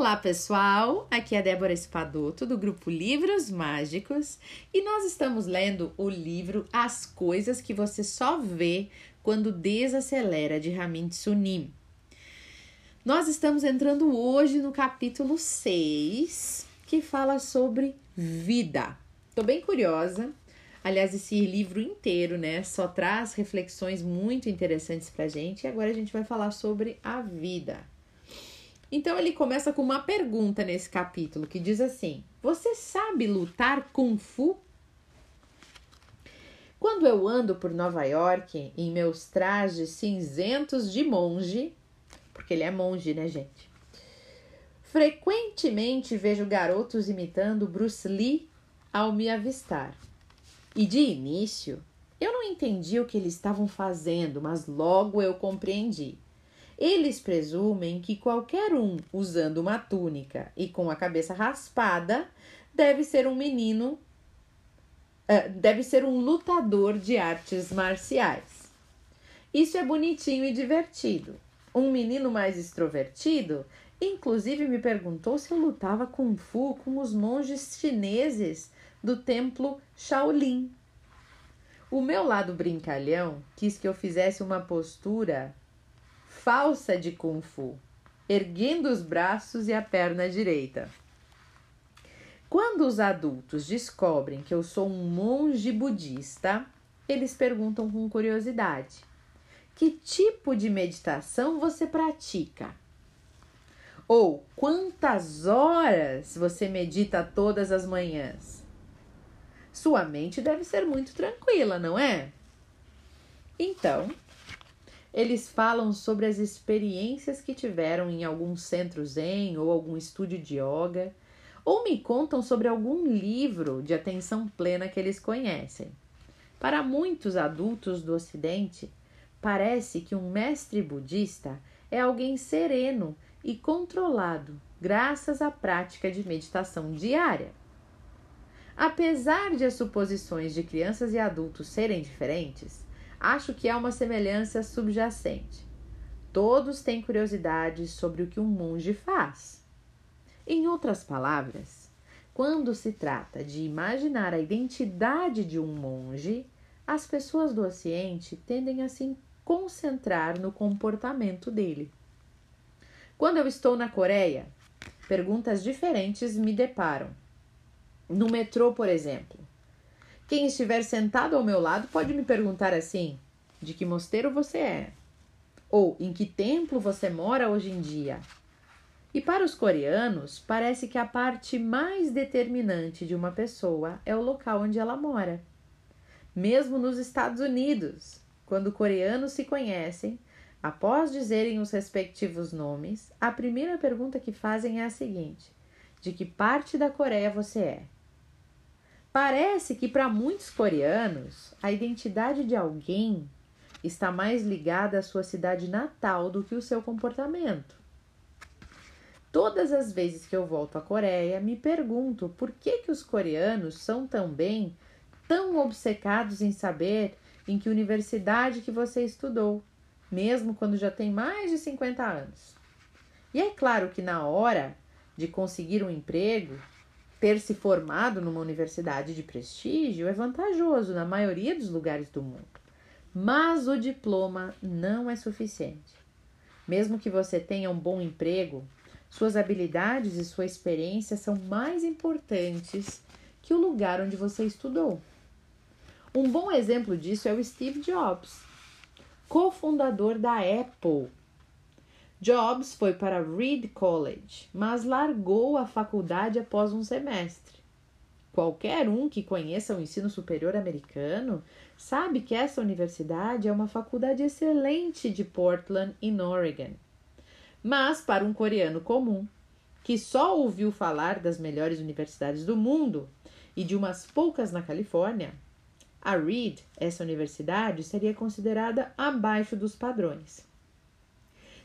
Olá, pessoal! Aqui é Débora Espadoto do grupo Livros Mágicos e nós estamos lendo o livro As Coisas que Você Só Vê Quando Desacelera de Ramin Sunim. Nós estamos entrando hoje no capítulo 6, que fala sobre vida. Tô bem curiosa. Aliás, esse livro inteiro, né, só traz reflexões muito interessantes pra gente e agora a gente vai falar sobre a vida. Então ele começa com uma pergunta nesse capítulo que diz assim: Você sabe lutar Kung Fu? Quando eu ando por Nova York em meus trajes cinzentos de monge, porque ele é monge, né, gente? Frequentemente vejo garotos imitando Bruce Lee ao me avistar. E de início, eu não entendi o que eles estavam fazendo, mas logo eu compreendi. Eles presumem que qualquer um usando uma túnica e com a cabeça raspada deve ser um menino, uh, deve ser um lutador de artes marciais. Isso é bonitinho e divertido. Um menino mais extrovertido, inclusive, me perguntou se eu lutava kung fu com os monges chineses do templo Shaolin. O meu lado brincalhão quis que eu fizesse uma postura falsa de Kung Fu, erguendo os braços e a perna direita. Quando os adultos descobrem que eu sou um monge budista, eles perguntam com curiosidade: Que tipo de meditação você pratica? Ou quantas horas você medita todas as manhãs? Sua mente deve ser muito tranquila, não é? Então, eles falam sobre as experiências que tiveram em algum centro zen ou algum estúdio de yoga, ou me contam sobre algum livro de atenção plena que eles conhecem. Para muitos adultos do Ocidente, parece que um mestre budista é alguém sereno e controlado, graças à prática de meditação diária. Apesar de as suposições de crianças e adultos serem diferentes, acho que há uma semelhança subjacente. Todos têm curiosidade sobre o que um monge faz. Em outras palavras, quando se trata de imaginar a identidade de um monge, as pessoas do Ocidente tendem a se concentrar no comportamento dele. Quando eu estou na Coreia, perguntas diferentes me deparam. No metrô, por exemplo, quem estiver sentado ao meu lado pode me perguntar assim: de que mosteiro você é? Ou em que templo você mora hoje em dia? E para os coreanos, parece que a parte mais determinante de uma pessoa é o local onde ela mora. Mesmo nos Estados Unidos, quando coreanos se conhecem, após dizerem os respectivos nomes, a primeira pergunta que fazem é a seguinte: De que parte da Coreia você é? Parece que para muitos coreanos, a identidade de alguém está mais ligada à sua cidade natal do que o seu comportamento. Todas as vezes que eu volto à Coreia, me pergunto por que, que os coreanos são também tão obcecados em saber em que universidade que você estudou, mesmo quando já tem mais de 50 anos. E é claro que na hora de conseguir um emprego, ter se formado numa universidade de prestígio é vantajoso na maioria dos lugares do mundo. Mas o diploma não é suficiente. Mesmo que você tenha um bom emprego, suas habilidades e sua experiência são mais importantes que o lugar onde você estudou. Um bom exemplo disso é o Steve Jobs, cofundador da Apple Jobs foi para Reed College, mas largou a faculdade após um semestre. Qualquer um que conheça o ensino superior americano sabe que essa universidade é uma faculdade excelente de Portland, em Oregon. Mas para um coreano comum, que só ouviu falar das melhores universidades do mundo e de umas poucas na Califórnia, a Reed, essa universidade, seria considerada abaixo dos padrões.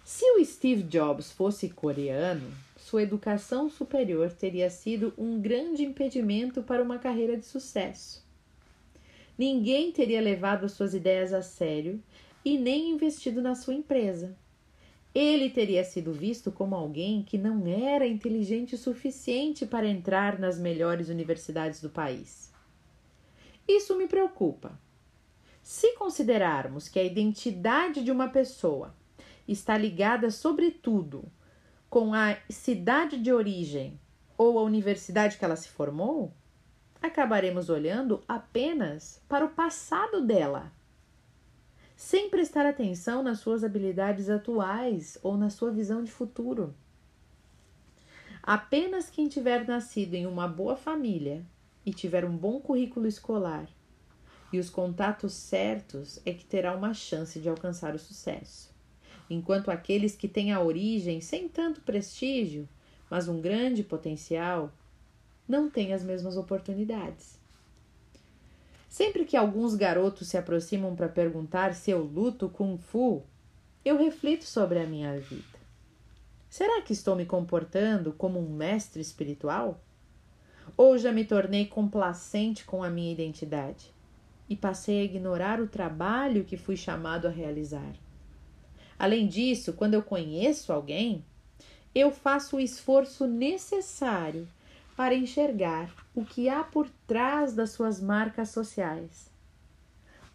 Se o Steve Jobs fosse coreano, sua educação superior teria sido um grande impedimento para uma carreira de sucesso. Ninguém teria levado as suas ideias a sério e nem investido na sua empresa. ele teria sido visto como alguém que não era inteligente o suficiente para entrar nas melhores universidades do país. Isso me preocupa. Se considerarmos que a identidade de uma pessoa está ligada, sobretudo, com a cidade de origem ou a universidade que ela se formou, acabaremos olhando apenas para o passado dela sem prestar atenção nas suas habilidades atuais ou na sua visão de futuro. Apenas quem tiver nascido em uma boa família e tiver um bom currículo escolar e os contatos certos é que terá uma chance de alcançar o sucesso. Enquanto aqueles que têm a origem sem tanto prestígio, mas um grande potencial, não têm as mesmas oportunidades. Sempre que alguns garotos se aproximam para perguntar se eu luto Kung Fu, eu reflito sobre a minha vida. Será que estou me comportando como um mestre espiritual? Ou já me tornei complacente com a minha identidade e passei a ignorar o trabalho que fui chamado a realizar? Além disso, quando eu conheço alguém, eu faço o esforço necessário para enxergar o que há por trás das suas marcas sociais.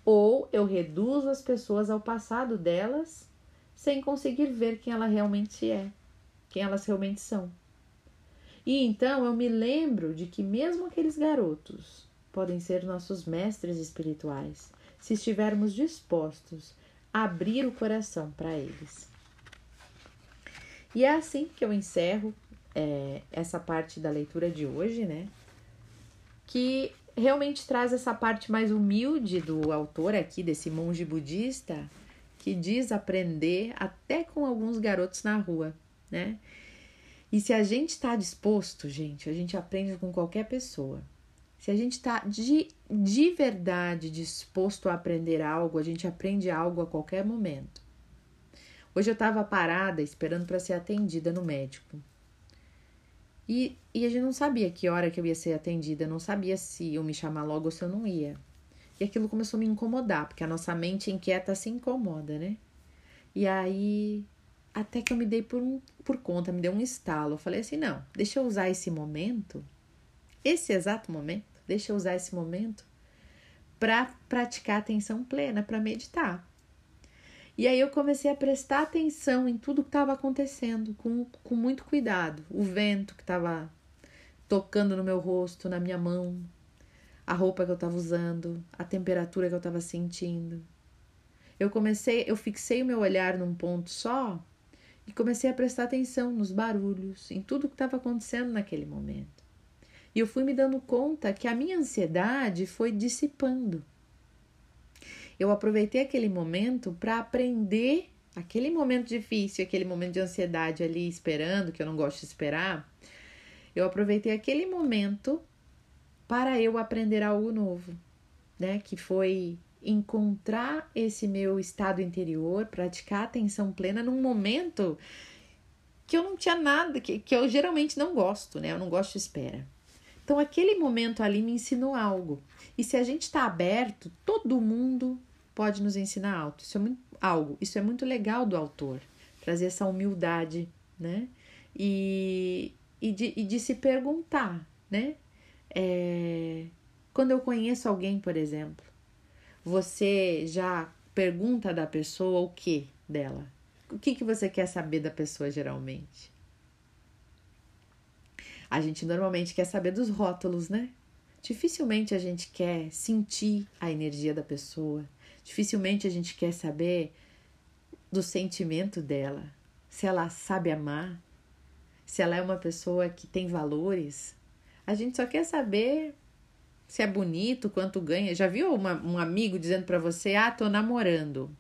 Ou eu reduzo as pessoas ao passado delas sem conseguir ver quem ela realmente é, quem elas realmente são. E então eu me lembro de que mesmo aqueles garotos podem ser nossos mestres espirituais, se estivermos dispostos abrir o coração para eles. E é assim que eu encerro é, essa parte da leitura de hoje, né? Que realmente traz essa parte mais humilde do autor aqui, desse monge budista, que diz aprender até com alguns garotos na rua, né? E se a gente está disposto, gente, a gente aprende com qualquer pessoa. Se a gente está de, de verdade disposto a aprender algo, a gente aprende algo a qualquer momento. Hoje eu estava parada esperando para ser atendida no médico. E, e a gente não sabia que hora que eu ia ser atendida, não sabia se eu me chamar logo ou se eu não ia. E aquilo começou a me incomodar, porque a nossa mente inquieta se incomoda, né? E aí, até que eu me dei por, um, por conta, me deu um estalo. Eu falei assim: não, deixa eu usar esse momento, esse exato momento, deixa eu usar esse momento para praticar atenção plena, para meditar. E aí eu comecei a prestar atenção em tudo que estava acontecendo, com, com muito cuidado. O vento que estava tocando no meu rosto, na minha mão, a roupa que eu estava usando, a temperatura que eu estava sentindo. Eu comecei, eu fixei o meu olhar num ponto só e comecei a prestar atenção nos barulhos, em tudo que estava acontecendo naquele momento. E eu fui me dando conta que a minha ansiedade foi dissipando eu aproveitei aquele momento para aprender aquele momento difícil, aquele momento de ansiedade ali esperando, que eu não gosto de esperar. Eu aproveitei aquele momento para eu aprender algo novo, né? Que foi encontrar esse meu estado interior, praticar atenção plena num momento que eu não tinha nada, que, que eu geralmente não gosto, né? Eu não gosto de espera. Então, aquele momento ali me ensinou algo. E se a gente está aberto, todo mundo pode nos ensinar algo. Isso é muito, algo. Isso é muito legal do autor, trazer essa humildade, né? E, e, de, e de se perguntar, né? É, quando eu conheço alguém, por exemplo, você já pergunta da pessoa o que dela? O que, que você quer saber da pessoa geralmente? A gente normalmente quer saber dos rótulos, né? Dificilmente a gente quer sentir a energia da pessoa, Dificilmente a gente quer saber do sentimento dela, se ela sabe amar, se ela é uma pessoa que tem valores. A gente só quer saber se é bonito, quanto ganha. Já viu uma, um amigo dizendo para você: Ah, tô namorando.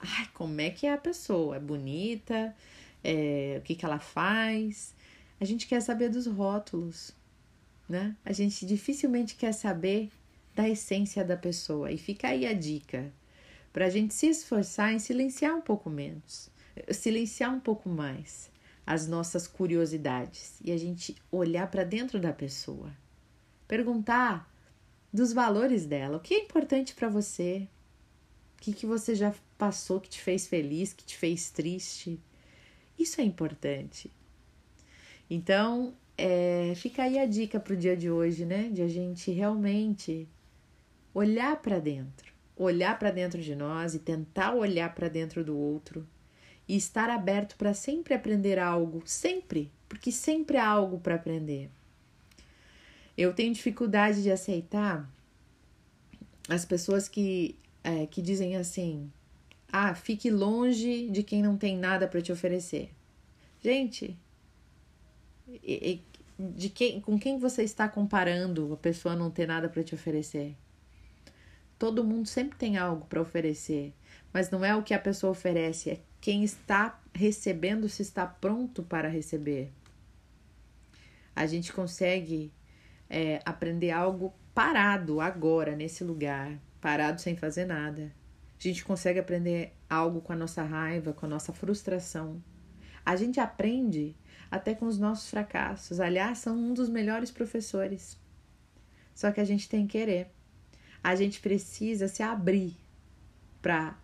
Ai, como é que é a pessoa? É bonita? É, o que, que ela faz? A gente quer saber dos rótulos, né? A gente dificilmente quer saber da essência da pessoa. E fica aí a dica para a gente se esforçar em silenciar um pouco menos, silenciar um pouco mais as nossas curiosidades e a gente olhar para dentro da pessoa, perguntar dos valores dela, o que é importante para você, o que, que você já passou que te fez feliz, que te fez triste, Isso é importante. Então, é, fica aí a dica para o dia de hoje, né? De a gente realmente olhar para dentro, olhar para dentro de nós e tentar olhar para dentro do outro e estar aberto para sempre aprender algo, sempre, porque sempre há algo para aprender. Eu tenho dificuldade de aceitar as pessoas que, é, que dizem assim: ah, fique longe de quem não tem nada para te oferecer. Gente, de quem, com quem você está comparando a pessoa não ter nada para te oferecer? Todo mundo sempre tem algo para oferecer, mas não é o que a pessoa oferece, é quem está recebendo se está pronto para receber. A gente consegue é, aprender algo parado agora, nesse lugar, parado sem fazer nada. A gente consegue aprender algo com a nossa raiva, com a nossa frustração. A gente aprende até com os nossos fracassos. Aliás, são um dos melhores professores. Só que a gente tem que querer. A gente precisa se abrir para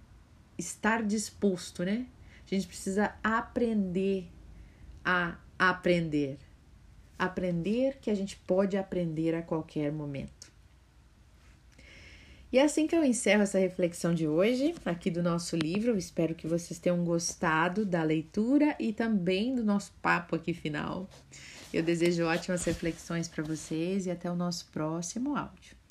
estar disposto, né? A gente precisa aprender a aprender. Aprender que a gente pode aprender a qualquer momento. E é assim que eu encerro essa reflexão de hoje, aqui do nosso livro. Espero que vocês tenham gostado da leitura e também do nosso papo aqui final. Eu desejo ótimas reflexões para vocês e até o nosso próximo áudio.